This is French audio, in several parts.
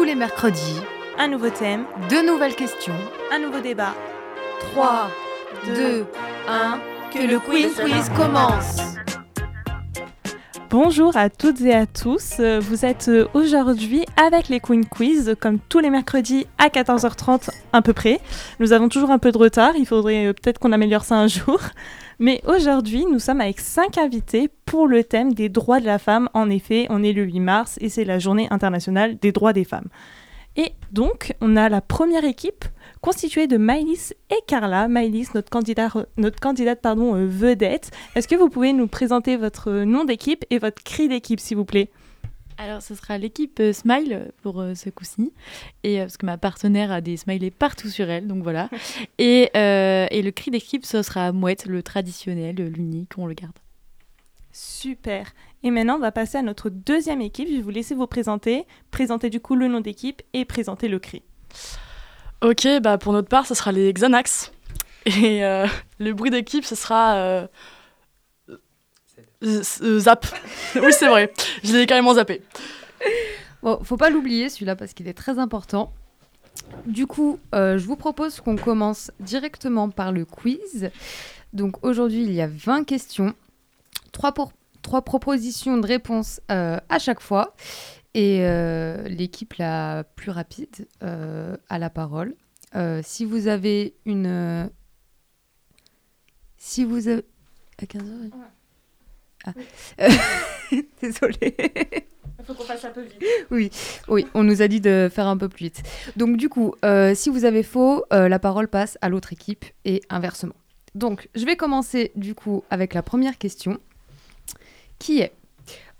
tous les mercredis, un nouveau thème, deux nouvelles questions, un nouveau débat. 3, 2, 1, que le quiz quiz commence Bonjour à toutes et à tous, vous êtes aujourd'hui avec les Queen Quiz, comme tous les mercredis à 14h30 à peu près. Nous avons toujours un peu de retard, il faudrait euh, peut-être qu'on améliore ça un jour. Mais aujourd'hui, nous sommes avec cinq invités pour le thème des droits de la femme. En effet, on est le 8 mars et c'est la journée internationale des droits des femmes. Et donc, on a la première équipe constituée de Maïlis et Carla. Maïlis, notre, candidat, notre candidate pardon, euh, vedette. Est-ce que vous pouvez nous présenter votre nom d'équipe et votre cri d'équipe, s'il vous plaît? Alors, ce sera l'équipe euh, Smile pour euh, ce coup-ci. Et parce que ma partenaire a des smileys partout sur elle, donc voilà. et, et le cri d'équipe, ce sera Mouette, le traditionnel, l'unique, on le garde. Super. Et maintenant, on va passer à notre deuxième équipe. Je vais vous laisser vous présenter, présenter du coup le nom d'équipe et présenter le cri. Ok, bah pour notre part, ce sera les Xanax. Et euh, le bruit d'équipe, ce sera euh, Zap. oui, c'est vrai. Je l'ai carrément zappé. Bon, faut pas l'oublier celui-là parce qu'il est très important. Du coup, euh, je vous propose qu'on commence directement par le quiz. Donc aujourd'hui, il y a 20 questions, 3, pour, 3 propositions de réponse à chaque fois. Et euh, l'équipe la plus rapide euh, a la parole. Euh, si vous avez une. si vous avez. À 15h ah. Désolée. Il faut qu'on fasse un peu vite. Oui, oui, on nous a dit de faire un peu plus vite. Donc, du coup, si vous avez faux, la parole passe à l'autre équipe et inversement. Donc, je vais commencer du coup avec la première question qui est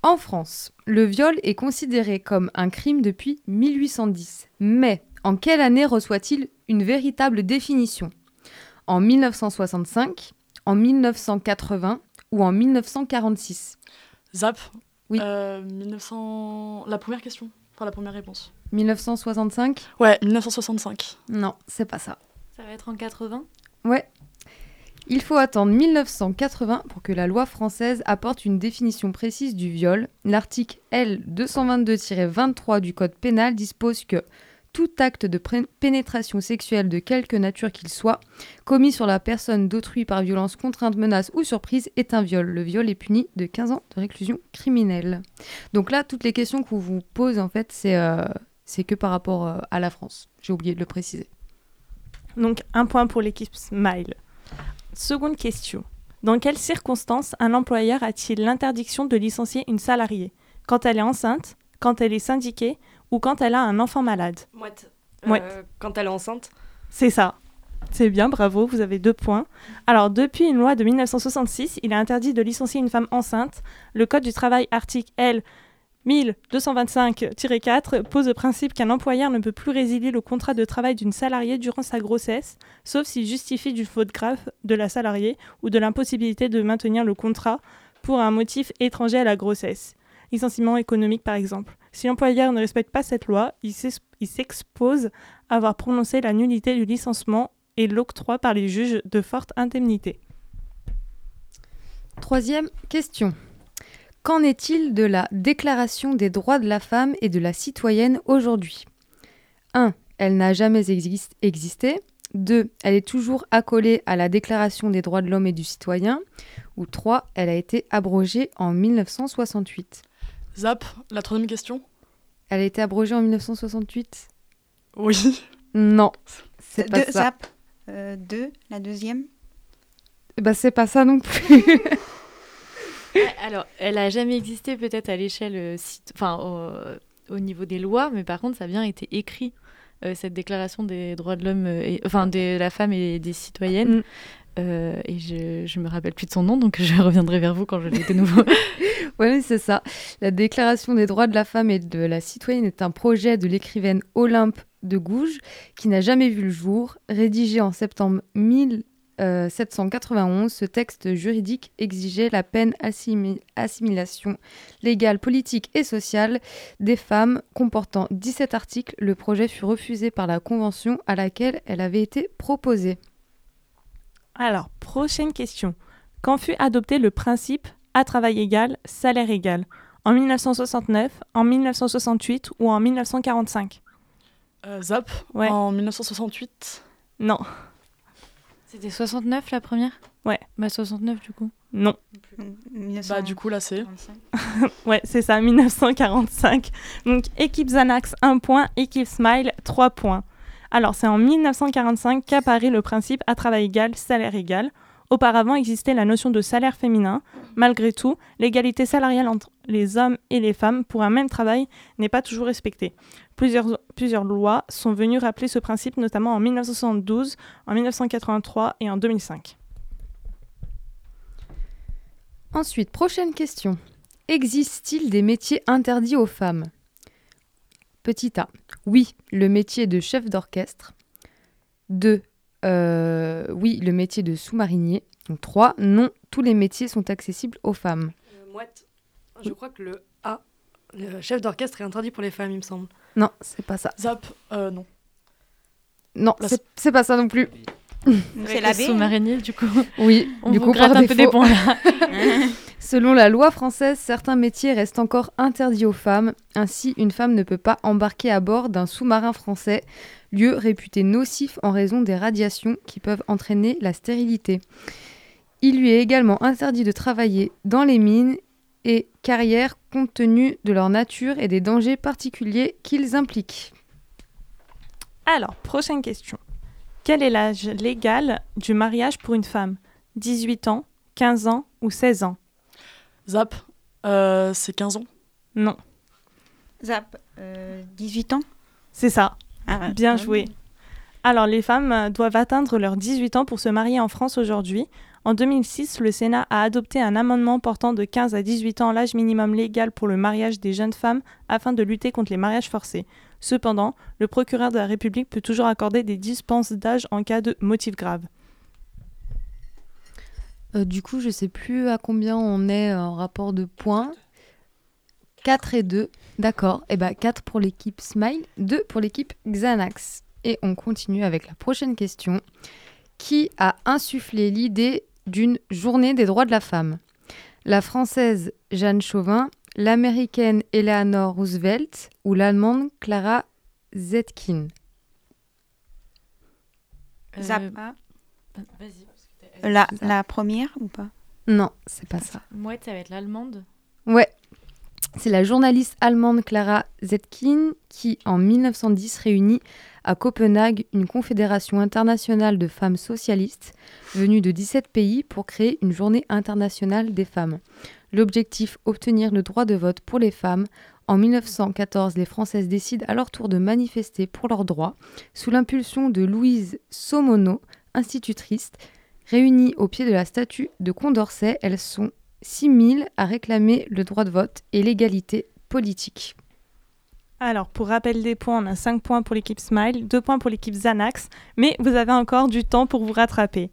en France, le viol est considéré comme un crime depuis 1810. Mais en quelle année reçoit-il une véritable définition? En 1965, en 1980 ou en 1946 Zap Oui. 1900... Euh, la première question, enfin la première réponse. 1965 Ouais, 1965. Non, c'est pas ça. Ça va être en 80 Ouais, il faut attendre 1980 pour que la loi française apporte une définition précise du viol. L'article L222-23 du Code pénal dispose que tout acte de pénétration sexuelle de quelque nature qu'il soit, commis sur la personne d'autrui par violence, contrainte, menace ou surprise, est un viol. Le viol est puni de 15 ans de réclusion criminelle. Donc là, toutes les questions qu'on vous pose, en fait, c'est euh, que par rapport euh, à la France. J'ai oublié de le préciser. Donc un point pour l'équipe Smile. Seconde question. Dans quelles circonstances un employeur a-t-il l'interdiction de licencier une salariée? Quand elle est enceinte, quand elle est syndiquée ou quand elle a un enfant malade? Mouette. Euh, quand elle est enceinte C'est ça. C'est bien, bravo, vous avez deux points. Alors, depuis une loi de 1966, il est interdit de licencier une femme enceinte. Le Code du travail, article L 1225-4 pose le principe qu'un employeur ne peut plus résilier le contrat de travail d'une salariée durant sa grossesse, sauf s'il justifie d'une faute grave de la salariée ou de l'impossibilité de maintenir le contrat pour un motif étranger à la grossesse. Licenciement économique par exemple. Si l'employeur ne respecte pas cette loi, il s'expose à avoir prononcé la nullité du licenciement et l'octroi par les juges de forte indemnité. Troisième question. Qu'en est-il de la Déclaration des droits de la femme et de la citoyenne aujourd'hui? 1. Elle n'a jamais existé. 2. Elle est toujours accolée à la Déclaration des droits de l'homme et du citoyen. Ou 3. Elle a été abrogée en 1968. Zap, la troisième question Elle a été abrogée en 1968 Oui. Non, c'est pas ça. Zap, 2, euh, la deuxième? Bah c'est pas ça non plus. alors, elle a jamais existé peut-être à l'échelle, euh, enfin, au, niveau des lois, mais par contre, ça a bien été écrit, euh, cette déclaration des droits de l'homme, euh, enfin, de la femme et des citoyennes. Mm. et je, ne me rappelle plus de son nom, donc je reviendrai vers vous quand je l'ai de nouveau. oui, c'est ça. La Déclaration des droits de la femme et de la citoyenne est un projet de l'écrivaine Olympe de Gouges qui n'a jamais vu le jour, rédigé en septembre 1000. 791, euh, ce texte juridique exigeait la peine assimilation légale, politique et sociale des femmes. Comportant 17 articles, le projet fut refusé par la Convention à laquelle elle avait été proposée. Alors, prochaine question. Quand fut adopté le principe à travail égal, salaire égal? En 1969, en 1968 ou en 1945 Euh, Zap, Ouais. en 1968. Non, C'était 69 la première? Ouais. Bah 69 du coup. non. Bah, du coup, là, c'est. Ouais, c'est ça, 1945. Donc, équipe Xanax, 1 point. Équipe Smile, 3 points. Alors, c'est en 1945 qu'apparaît le principe à travail égal, salaire égal. Auparavant existait la notion de salaire féminin. Malgré tout, l'égalité salariale entre les hommes et les femmes pour un même travail n'est pas toujours respectée. Plusieurs, lois sont venues rappeler ce principe, notamment en 1972, en 1983 et en 2005. Ensuite, prochaine question. Existe-t-il des métiers interdits aux femmes? Petit A. Oui, le métier de chef d'orchestre. 2. Oui, le métier de sous-marinier. Donc 3. Non, tous les métiers sont accessibles aux femmes. Euh, Mouette, je crois que le A, le chef d'orchestre, est interdit pour les femmes, il me semble. Non, c'est pas ça. Zap, euh, non. Non, c'est pas ça non plus. C'est la B. Sous-marinier du coup. Oui, On du vous coup, par un peu des points là. Selon la loi française, certains métiers restent encore interdits aux femmes. Ainsi, une femme ne peut pas embarquer à bord d'un sous-marin français, lieu réputé nocif en raison des radiations qui peuvent entraîner la stérilité. Il lui est également interdit de travailler dans les mines et carrières compte tenu de leur nature et des dangers particuliers qu'ils impliquent. Alors, prochaine question. Quel est l'âge légal du mariage pour une femme? 18 ans, 15 ans ou 16 ans? Zap, euh, c'est 15 ans. Non, Zap, euh, 18 ans? C'est ça. Ah, Bien ouais. joué. Alors, les femmes euh, doivent atteindre leurs 18 ans pour se marier en France aujourd'hui. En 2006, le Sénat a adopté un amendement portant de 15 à 18 ans l'âge minimum légal pour le mariage des jeunes femmes afin de lutter contre les mariages forcés. Cependant, le procureur de la République peut toujours accorder des dispenses d'âge en cas de motif grave. Euh, du coup, je sais plus à combien on est en rapport de points. 4 et 2. D'accord. Et bah 4 pour l'équipe Smile, 2 pour l'équipe Xanax. Et on continue avec la prochaine question. Qui a insufflé l'idée d'une journée des droits de la femme? La française Jeanne Chauvin, l'américaine Eleanor Roosevelt ou l'allemande Clara Zetkin. Euh, A. Vas-y. parce que t'as- La, la première ou pas? Non, c'est pas ça. Mouette, ça va être l'allemande. Ouais. C'est la journaliste allemande Clara Zetkin qui, en 1910, réunit à Copenhague une confédération internationale de femmes socialistes venues de 17 pays pour créer une journée internationale des femmes. L'objectif, obtenir le droit de vote pour les femmes. En 1914, les Françaises décident à leur tour de manifester pour leurs droits sous l'impulsion de Louise Somono, institutrice. Réunies au pied de la statue de Condorcet, elles sont 6000 à réclamer le droit de vote et l'égalité politique. Alors, pour rappel des points, on a 5 points pour l'équipe Smile, 2 points pour l'équipe Xanax, mais vous avez encore du temps pour vous rattraper.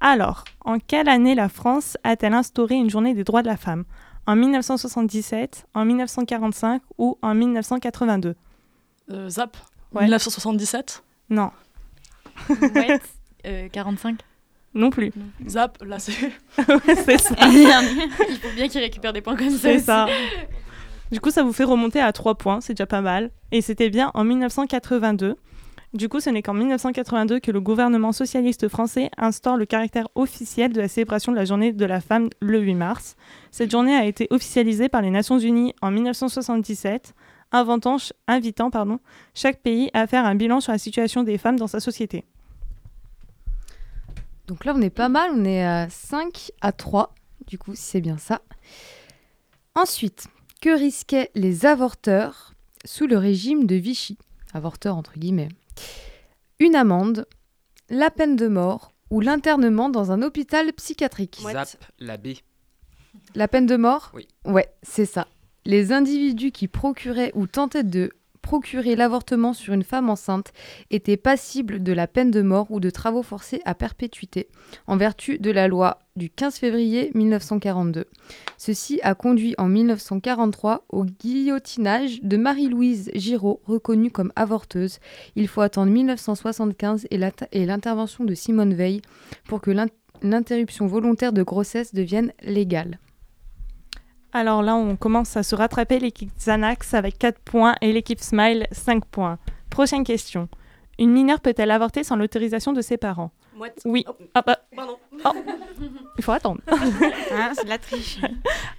Alors, en quelle année la France a-t-elle instauré une journée des droits de la femme? En 1977, en 1945 ou en 1982 Euh, Zap, Ouais. 1977. Non, Mouette, euh, 45. non plus. Zap, là, c'est. Ouais, c'est ça. Il faut bien qu'il récupère des points comme ça. C'est ça. Du coup, ça vous fait remonter à 3 points, c'est déjà pas mal. Et c'était bien en 1982. Du coup, ce n'est qu'en 1982 que le gouvernement socialiste français instaure le caractère officiel de la célébration de la journée de la femme le 8 mars. Cette journée a été officialisée par les Nations Unies en 1977, inventant, invitant pardon, chaque pays à faire un bilan sur la situation des femmes dans sa société. Donc là, on est pas mal, on est à 5 à 3, du coup, si c'est bien ça. Ensuite, que risquaient les avorteurs sous le régime de Vichy? Avorteurs entre guillemets. Une amende, la peine de mort ou l'internement dans un hôpital psychiatrique. Zap, la B. La peine de mort? Oui. Ouais, c'est ça. Les individus qui procuraient ou tentaient de procurer l'avortement sur une femme enceinte étaient passibles de la peine de mort ou de travaux forcés à perpétuité, en vertu de la loi du 15 février 1942. Ceci a conduit en 1943 au guillotinage de Marie-Louise Giraud, reconnue comme avorteuse. Il faut attendre 1975 et l'intervention de Simone Veil pour que l'in- l'interruption volontaire de grossesse devienne légale. Alors là, on commence à se rattraper l'équipe Xanax avec 4 points et l'équipe Smile 5 points. Prochaine question. Une mineure peut-elle avorter sans l'autorisation de ses parents? Oui. Oh, Ah bah, pardon. il faut attendre. Hein, c'est de la triche.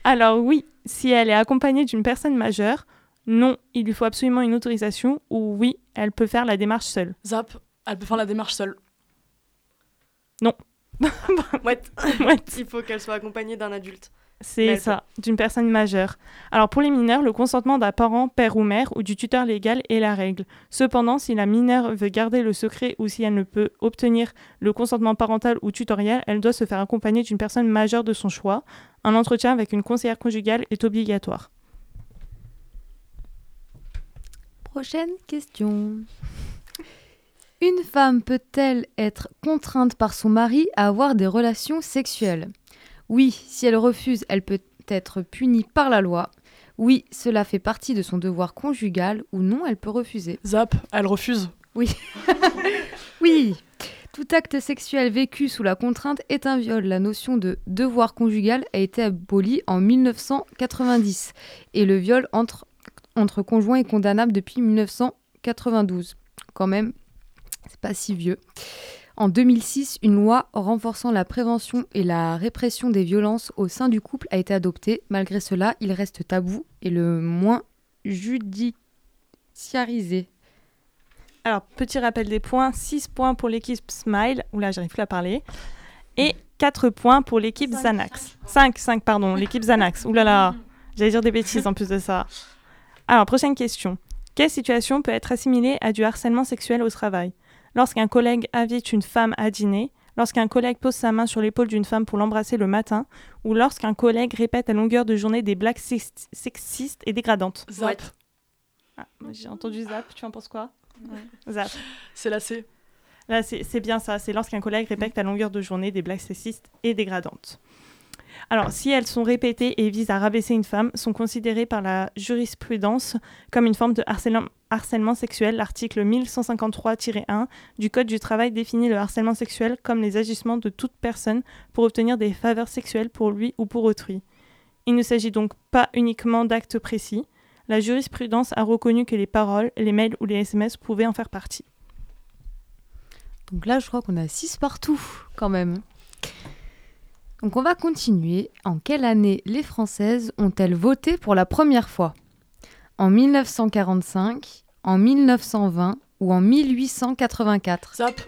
Alors oui, si elle est accompagnée d'une personne majeure, non, il lui faut absolument une autorisation, ou oui, elle peut faire la démarche seule. Zap, elle peut faire la démarche seule. Mouette. Ouais, Il faut qu'elle soit accompagnée d'un adulte. C'est ça, d'une personne majeure. Alors pour les mineurs, le consentement d'un parent, père ou mère, ou du tuteur légal est la règle. Cependant, si la mineure veut garder le secret ou si elle ne peut obtenir le consentement parental ou tutoriel, elle doit se faire accompagner d'une personne majeure de son choix. Un entretien avec une conseillère conjugale est obligatoire. Prochaine question. Une femme peut-elle être contrainte par son mari à avoir des relations sexuelles? Oui, si elle refuse, elle peut être punie par la loi. Oui, cela fait partie de son devoir conjugal ou non, elle peut refuser. Zap, elle refuse. Oui, tout acte sexuel vécu sous la contrainte est un viol. La notion de devoir conjugal a été abolie en 1990 et le viol entre, entre conjoints est condamnable depuis 1992. Quand même, c'est pas si vieux. En 2006, une loi renforçant la prévention et la répression des violences au sein du couple a été adoptée. Malgré cela, il reste tabou et le moins judiciarisé. Alors, petit rappel des points 6 points pour l'équipe Smile, oula, j'arrive plus à parler, et 4 points pour l'équipe Xanax. 5, 5, pardon, l'équipe Xanax. Oulala, là là, j'allais dire des bêtises en plus de ça. Alors, prochaine question. Quelle situation peut être assimilée à du harcèlement sexuel au travail? Lorsqu'un collègue invite une femme à dîner, lorsqu'un collègue pose sa main sur l'épaule d'une femme pour l'embrasser le matin, ou lorsqu'un collègue répète à longueur de journée des blagues sex- sexistes et dégradantes. Zap. Ah, J'ai entendu zap, tu en penses quoi? Zap. c'est la C. Là, c'est bien ça. C'est lorsqu'un collègue répète à longueur de journée des blagues sexistes et dégradantes. Alors, si elles sont répétées et visent à rabaisser une femme, sont considérées par la jurisprudence comme une forme de harcèlement, sexuel. L'article 1153-1 du Code du travail définit le harcèlement sexuel comme les agissements de toute personne pour obtenir des faveurs sexuelles pour lui ou pour autrui. Il ne s'agit donc pas uniquement d'actes précis. La jurisprudence a reconnu que les paroles, les mails ou les SMS pouvaient en faire partie. Donc là, je crois qu'on a 6 partout, quand même. Donc on va continuer. En quelle année les Françaises ont-elles voté pour la première fois? En 1945, en 1920 ou en 1884 Zap,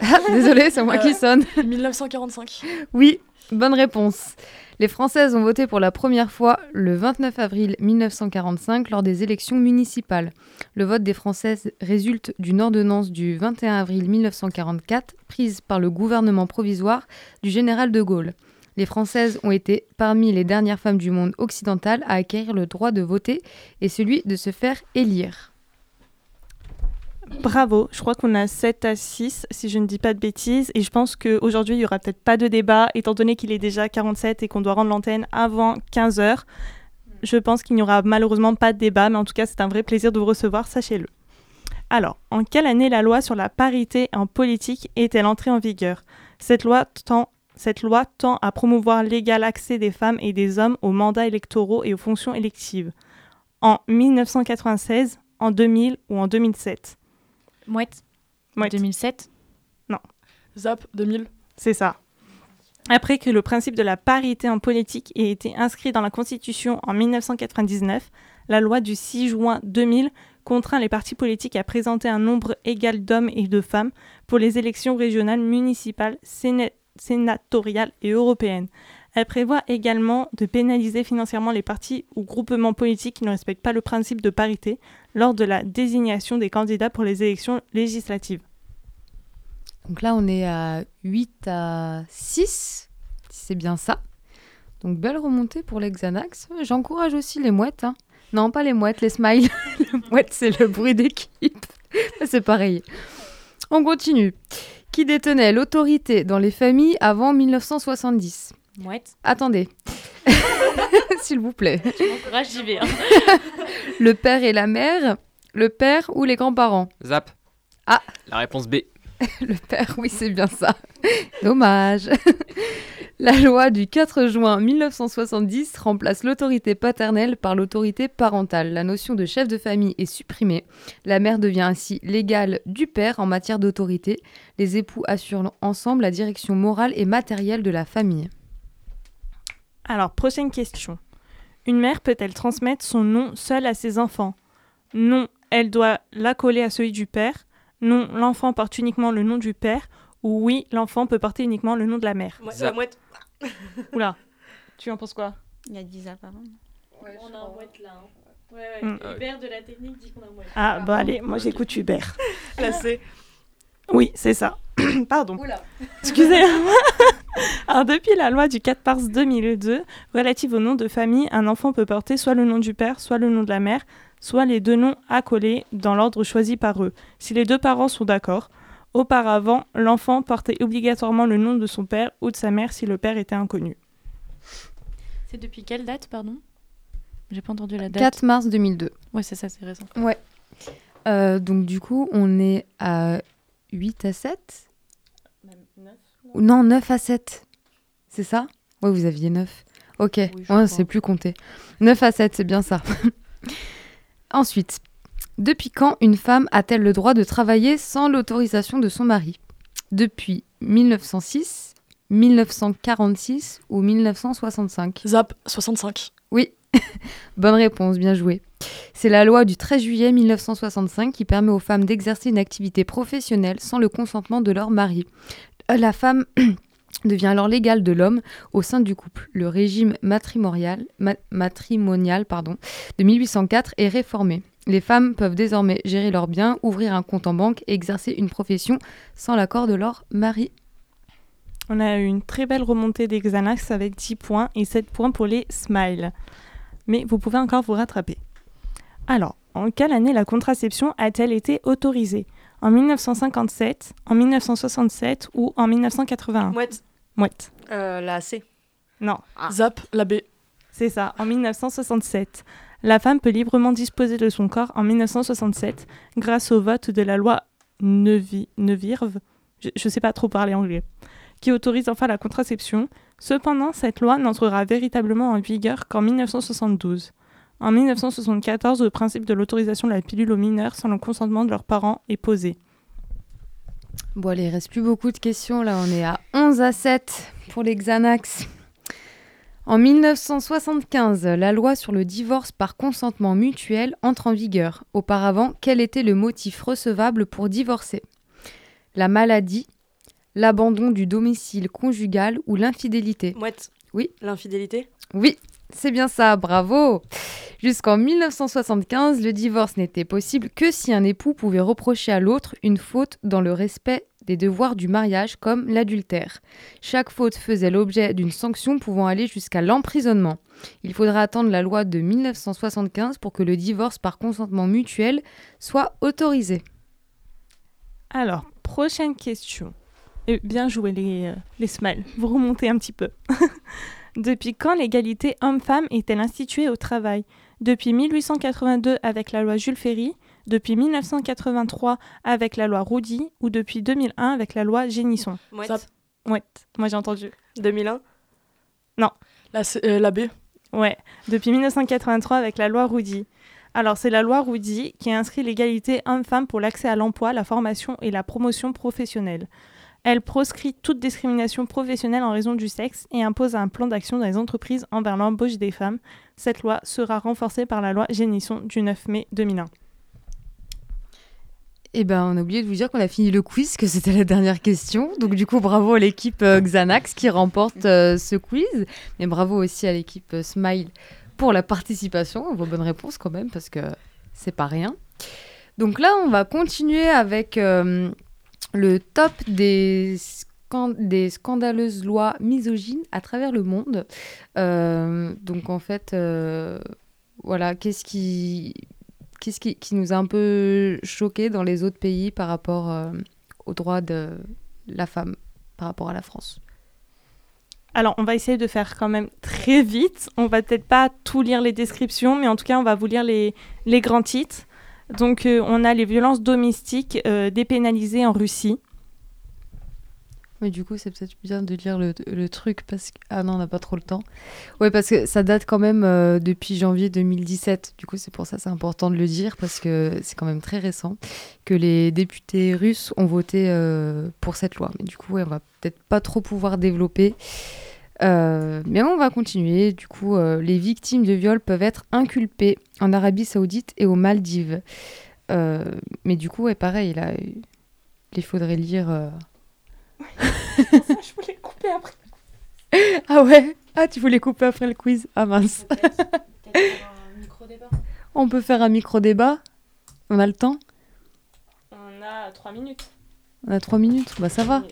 Ah, Désolée, c'est moi qui sonne. 1945. Oui, bonne réponse. Les Françaises ont voté pour la première fois le 29 avril 1945 lors des élections municipales. Le vote des Françaises résulte d'une ordonnance du 21 avril 1944 prise par le gouvernement provisoire du général de Gaulle. Les Françaises ont été parmi les dernières femmes du monde occidental à acquérir le droit de voter et celui de se faire élire. Bravo, je crois qu'on a 7 à 6 si je ne dis pas de bêtises et je pense qu'aujourd'hui il y aura peut-être pas de débat étant donné qu'il est déjà 47 et qu'on doit rendre l'antenne avant 15 heures. Je pense qu'il n'y aura malheureusement pas de débat mais en tout cas c'est un vrai plaisir de vous recevoir, sachez-le. Alors, en quelle année la loi sur la parité en politique est-elle entrée en vigueur? Cette loi, tend, cette loi tend à promouvoir l'égal accès des femmes et des hommes aux mandats électoraux et aux fonctions électives. En 1996, en 2000 ou en 2007 Mouette. Mouette. 2007. Zap, 2000. C'est ça. Après que le principe de la parité en politique ait été inscrit dans la Constitution en 1999, la loi du 6 juin 2000 contraint les partis politiques à présenter un nombre égal d'hommes et de femmes pour les élections régionales, municipales, séna- sénatoriales et européennes. Elle prévoit également de pénaliser financièrement les partis ou groupements politiques qui ne respectent pas le principe de parité lors de la désignation des candidats pour les élections législatives. Donc là, on est à 8 à 6, si c'est bien ça. Donc belle remontée pour les Xanax. J'encourage aussi les mouettes. hein. Non, pas les mouettes, les smiles. les mouettes, c'est le bruit d'équipe. c'est pareil. On continue. Qui détenait l'autorité dans les familles avant 1970 Mouette. Attendez. S'il vous plaît. Courage, j'y vais. hein. Le père et la mère, le père ou les grands-parents? Zap. Ah. La réponse B. Le père, oui, c'est bien ça. Dommage. La loi du 4 juin 1970 remplace l'autorité paternelle par l'autorité parentale. La notion de chef de famille est supprimée. La mère devient ainsi l'égale du père en matière d'autorité. Les époux assurent ensemble la direction morale et matérielle de la famille. Alors, prochaine question. Une mère peut-elle transmettre son nom seule à ses enfants? Non, elle doit l'accoler à celui du père. Non, l'enfant porte uniquement le nom du père. Ou oui, l'enfant peut porter uniquement le nom de la mère. Moi- la mouette. Oula, tu en penses quoi? Il y a 10 ans. On a un mouette là. hein. Ouais, ouais. ouais. Mm. Hubert de la technique dit qu'on a un mouette. Ah, bah allez, moi j'écoute Hubert. Placé. Oui, c'est ça. Pardon. Excusez-moi. Alors, depuis la loi du 4 mars 2002 relative au nom de famille, un enfant peut porter soit le nom du père, soit le nom de la mère, soit les deux noms accolés dans l'ordre choisi par eux, si les deux parents sont d'accord. Auparavant, l'enfant portait obligatoirement le nom de son père ou de sa mère si le père était inconnu. C'est depuis quelle date, pardon? J'ai pas entendu la date. 4 mars 2002. Ouais, c'est ça, c'est récent. Euh, donc du coup, on est à 8 à 7 Ou Non, 9 à 7. C'est ça? Ouais, vous aviez 9. Ok, je ouais, c'est plus compté. 9 à 7, c'est bien ça. Ensuite, depuis quand une femme a-t-elle le droit de travailler sans l'autorisation de son mari? Depuis 1906, 1946 ou 1965 Zap 65. Oui, bonne réponse, bien joué. C'est la loi du 13 juillet 1965 qui permet aux femmes d'exercer une activité professionnelle sans le consentement de leur mari. Euh, La femme devient alors l'égale de l'homme au sein du couple. Le régime matrimonial, ma- matrimonial pardon, de 1804 est réformé. Les femmes peuvent désormais gérer leurs biens, ouvrir un compte en banque et exercer une profession sans l'accord de leur mari. On a eu une très belle remontée des Xanax avec 10 points et 7 points pour les Smiles. Mais vous pouvez encore vous rattraper. Alors, en quelle année la contraception a-t-elle été autorisée? En 1957, en 1967 ou en 1981 Mouette. Mouette. Euh, la C. Non, Zap la B. c'est ça, en 1967. La femme peut librement disposer de son corps en 1967 grâce au vote de la loi Nevi- Neuvirve, je ne sais pas trop parler anglais, qui autorise enfin la contraception. Cependant, cette loi n'entrera véritablement en vigueur qu'en 1972. En 1974, le principe de l'autorisation de la pilule aux mineurs sans le consentement de leurs parents est posé. Bon, allez, il reste plus beaucoup de questions. Là, on est à 11 à 7 pour les Xanax. En 1975, la loi sur le divorce par consentement mutuel entre en vigueur. Auparavant, quel était le motif recevable pour divorcer? La maladie, l'abandon du domicile conjugal ou l'infidélité Mouette. Oui. L'infidélité. Oui, c'est bien ça, bravo Jusqu'en 1975, le divorce n'était possible que si un époux pouvait reprocher à l'autre une faute dans le respect des devoirs du mariage comme l'adultère. Chaque faute faisait l'objet d'une sanction pouvant aller jusqu'à l'emprisonnement. Il faudra attendre la loi de 1975 pour que le divorce par consentement mutuel soit autorisé. Alors, prochaine question. Et bien joué les, euh, les smiles. Vous remontez un petit peu. Depuis quand l'égalité homme-femme est-elle instituée au travail? Depuis 1882 avec la loi Jules Ferry, depuis 1983 avec la loi Roudy ou depuis 2001 avec la loi Génisson? Mouette. Ouais, moi j'ai entendu. 2001. La, C- euh, la B. Ouais, depuis 1983 avec la loi Roudy. Alors, c'est la loi Roudy qui inscrit l'égalité homme-femme pour l'accès à l'emploi, la formation et la promotion professionnelle. Elle proscrit toute discrimination professionnelle en raison du sexe et impose un plan d'action dans les entreprises envers l'embauche des femmes. Cette loi sera renforcée par la loi Génisson du 9 mai 2001. Eh ben, on a oublié de vous dire qu'on a fini le quiz, que c'était la dernière question. Donc, du coup, bravo à l'équipe euh, Xanax qui remporte euh, ce quiz. Mais bravo aussi à l'équipe euh, Smile pour la participation, vos bonnes réponses quand même, parce que c'est pas rien. Donc là, on va continuer avec le top des, scan- des scandaleuses lois misogynes à travers le monde. Euh, donc, en fait, euh, voilà, qu'est-ce qui nous a un peu choqué dans les autres pays par rapport euh, aux droits de la femme, par rapport à la France? Alors, on va essayer de faire quand même très vite. On va peut-être pas tout lire les descriptions, mais en tout cas, on va vous lire les grands titres. Donc, euh, on a les violences domestiques euh, dépénalisées en Russie. mais du coup, c'est peut-être bien de lire le, truc parce que. Ah non, on n'a pas trop le temps. Ouais, parce que ça date quand même euh, depuis janvier 2017. Du coup, c'est pour ça c'est important de le dire parce que c'est quand même très récent que les députés russes ont voté pour cette loi. Mais du coup, ouais, on va peut-être pas trop pouvoir développer. Euh, mais on va continuer. Du coup, euh, les victimes de viol peuvent être inculpées en Arabie Saoudite et aux Maldives. Euh, mais du coup, ouais, pareil, là, il faudrait lire. euh, je voulais couper après. Ah ouais? Ah, tu voulais couper après le quiz? Ah mince. On peut faire un micro-débat? On a le temps? On a 3 minutes. On a trois minutes? Bah ça va,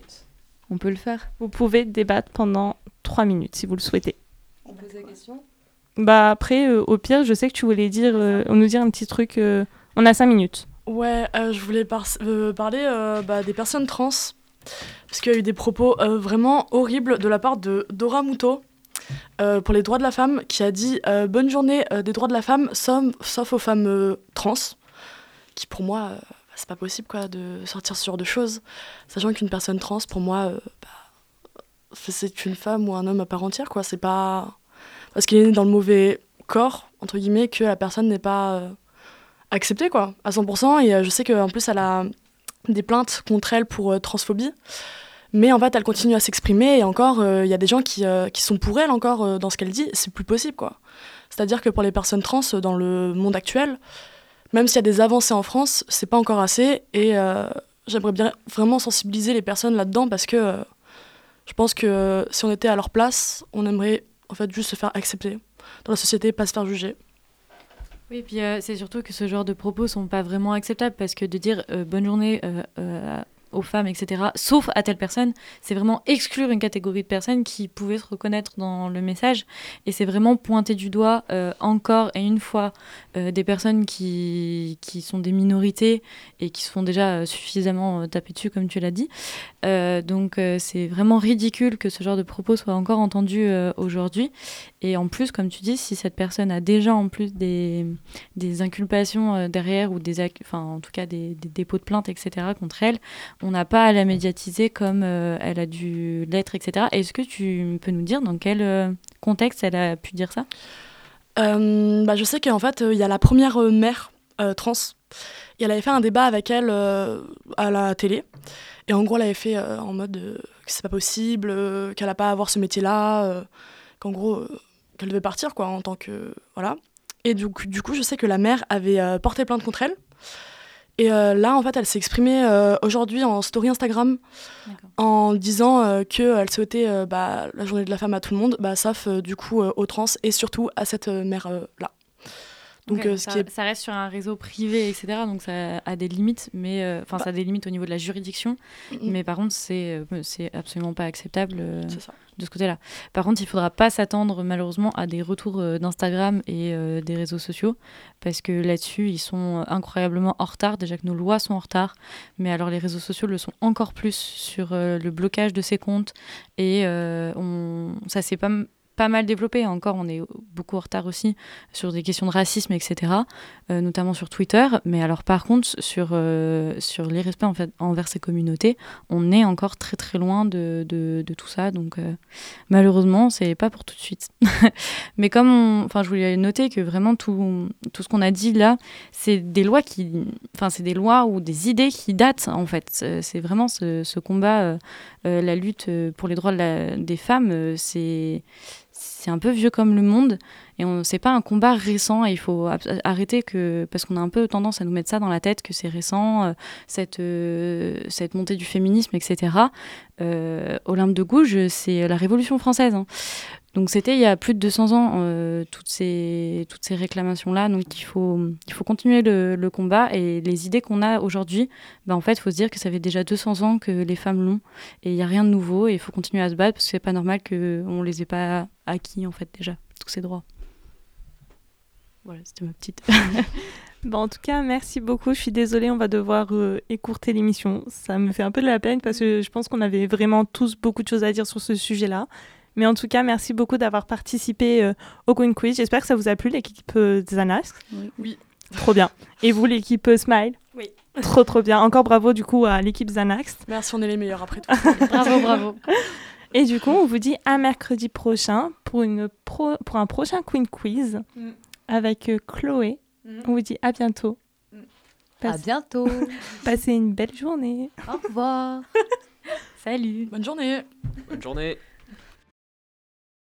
on peut le faire. Vous pouvez débattre pendant 3 minutes si vous le souhaitez. On pose la question Bah après, euh, au pire, je sais que tu voulais dire, euh, nous dire un petit truc. euh, on a 5 minutes. Ouais, euh, je voulais par- euh, parler euh, bah, des personnes trans. Parce qu'il y a eu des propos euh, vraiment horribles de la part de Dora Muto euh, pour les droits de la femme, qui a dit euh, Bonne journée euh, des droits de la femme, sauf, sauf aux femmes euh, trans. Qui pour moi, euh, c'est pas possible quoi, de sortir ce genre de choses. Sachant qu'une personne trans, pour moi, euh, bah, c'est une femme ou un homme à part entière. quoi. C'est pas parce qu'il est né dans le mauvais corps, entre guillemets, que la personne n'est pas. euh, acceptée quoi à 100% et euh, je sais qu'en plus elle a des plaintes contre elle pour transphobie mais en fait elle continue à s'exprimer et encore il y a des gens qui, qui sont pour elle encore dans ce qu'elle dit c'est plus possible quoi c'est à dire que pour les personnes trans dans le monde actuel même s'il y a des avancées en France c'est pas encore assez et euh, j'aimerais bien vraiment sensibiliser les personnes là dedans parce que euh, je pense que euh, si on était à leur place on aimerait en fait juste se faire accepter dans la société pas se faire juger. Oui, puis euh, c'est surtout que ce genre de propos sont pas vraiment acceptables parce que de dire bonne journée euh, aux femmes, etc., sauf à telle personne, c'est vraiment exclure une catégorie de personnes qui pouvaient se reconnaître dans le message. Et c'est vraiment pointer du doigt euh, encore et une fois euh, des personnes qui, qui sont des minorités et qui se font déjà euh, suffisamment taper dessus, comme tu l'as dit. Donc c'est vraiment ridicule que ce genre de propos soit encore entendu aujourd'hui. Et en plus, comme tu dis, si cette personne a déjà en plus des, des inculpations derrière ou des, enfin en tout cas des, des dépôts de plainte, etc. contre elle, on n'a pas à la médiatiser comme euh, elle a dû l'être, etc. Est-ce que tu peux nous dire dans quel euh, contexte elle a pu dire ça? Euh, bah, je sais qu'en fait, il y a la première mère trans. Et elle avait fait un débat avec elle à la télé. Et en gros, elle avait fait en mode que c'est pas possible, qu'elle a pas à avoir ce métier-là, qu'en gros, qu'elle devait partir, quoi, en tant que. Voilà. Et du coup, du coup je sais que la mère avait porté plainte contre elle. Et euh, là, en fait, elle s'est exprimée euh, aujourd'hui en story Instagram en disant euh, qu'elle souhaitait bah, la journée de la femme à tout le monde, bah, sauf du coup aux trans et surtout à cette mère-là. Donc, euh, ce ça, qui est... ça reste sur un réseau privé, etc. Donc ça a des limites, mais euh, enfin Bah. ça a des limites au niveau de la juridiction. Mais par contre, c'est euh, c'est absolument pas acceptable. euh, C'est de ce côté-là. Par contre, il faudra pas s'attendre malheureusement à des retours d'Instagram et des réseaux sociaux parce que là-dessus, ils sont incroyablement en retard. Déjà que nos lois sont en retard, mais alors les réseaux sociaux le sont encore plus sur le blocage de ces comptes et on... ça s'est pas pas mal développé. Encore, on est beaucoup en retard aussi sur des questions de racisme, etc., euh, notamment sur Twitter. Mais alors, par contre, sur, euh, sur fait, envers ces communautés, on est encore très très loin de, de, tout ça. Donc, euh, malheureusement, c'est pas pour tout de suite. Mais comme enfin, je voulais noter que vraiment tout, tout ce qu'on a dit là, c'est des lois qui, enfin, c'est des lois ou des idées qui datent en fait. C'est vraiment ce, combat, euh, la lutte euh, pour les droits des femmes, euh, c'est c'est un peu vieux comme le monde et on c'est pas un combat récent et il faut arrêter que parce qu'on a un peu tendance à nous mettre ça dans la tête que c'est récent euh, cette euh, cette montée du féminisme etc euh, Olympe de Gouges c'est la Révolution française hein. Donc c'était il y a plus de 200 ans euh, toutes ces toutes ces réclamations là donc il faut il faut continuer le, combat et les idées qu'on a aujourd'hui bah, en fait il faut se dire que ça fait déjà 200 ans que les femmes l'ont et il n'y a rien de nouveau et il faut continuer à se battre parce que c'est pas normal qu'on les ait pas acquis en fait déjà tous ces droits voilà c'était ma petite Bon, en tout cas, merci beaucoup. Je suis désolée, on va devoir euh, écourter l'émission. Ça me fait un peu de la peine parce que je pense qu'on avait vraiment tous beaucoup de choses à dire sur ce sujet-là. Mais en tout cas, merci beaucoup d'avoir participé euh, au Queen Quiz. J'espère que ça vous a plu, l'équipe euh, Xanax. Oui. Trop bien. Et vous, l'équipe euh, Smile Oui. trop trop bien. Encore bravo du coup à l'équipe Xanax. Merci, on est les meilleurs après tout. Bravo, bravo. Et du coup, on vous dit à mercredi prochain pour, une pro- pour un prochain Queen Quiz Mm. avec euh, Chloé. Mm. On vous dit à bientôt. À Passe- bientôt. Passez une belle journée. Au revoir. Salut. Bonne journée. Bonne journée.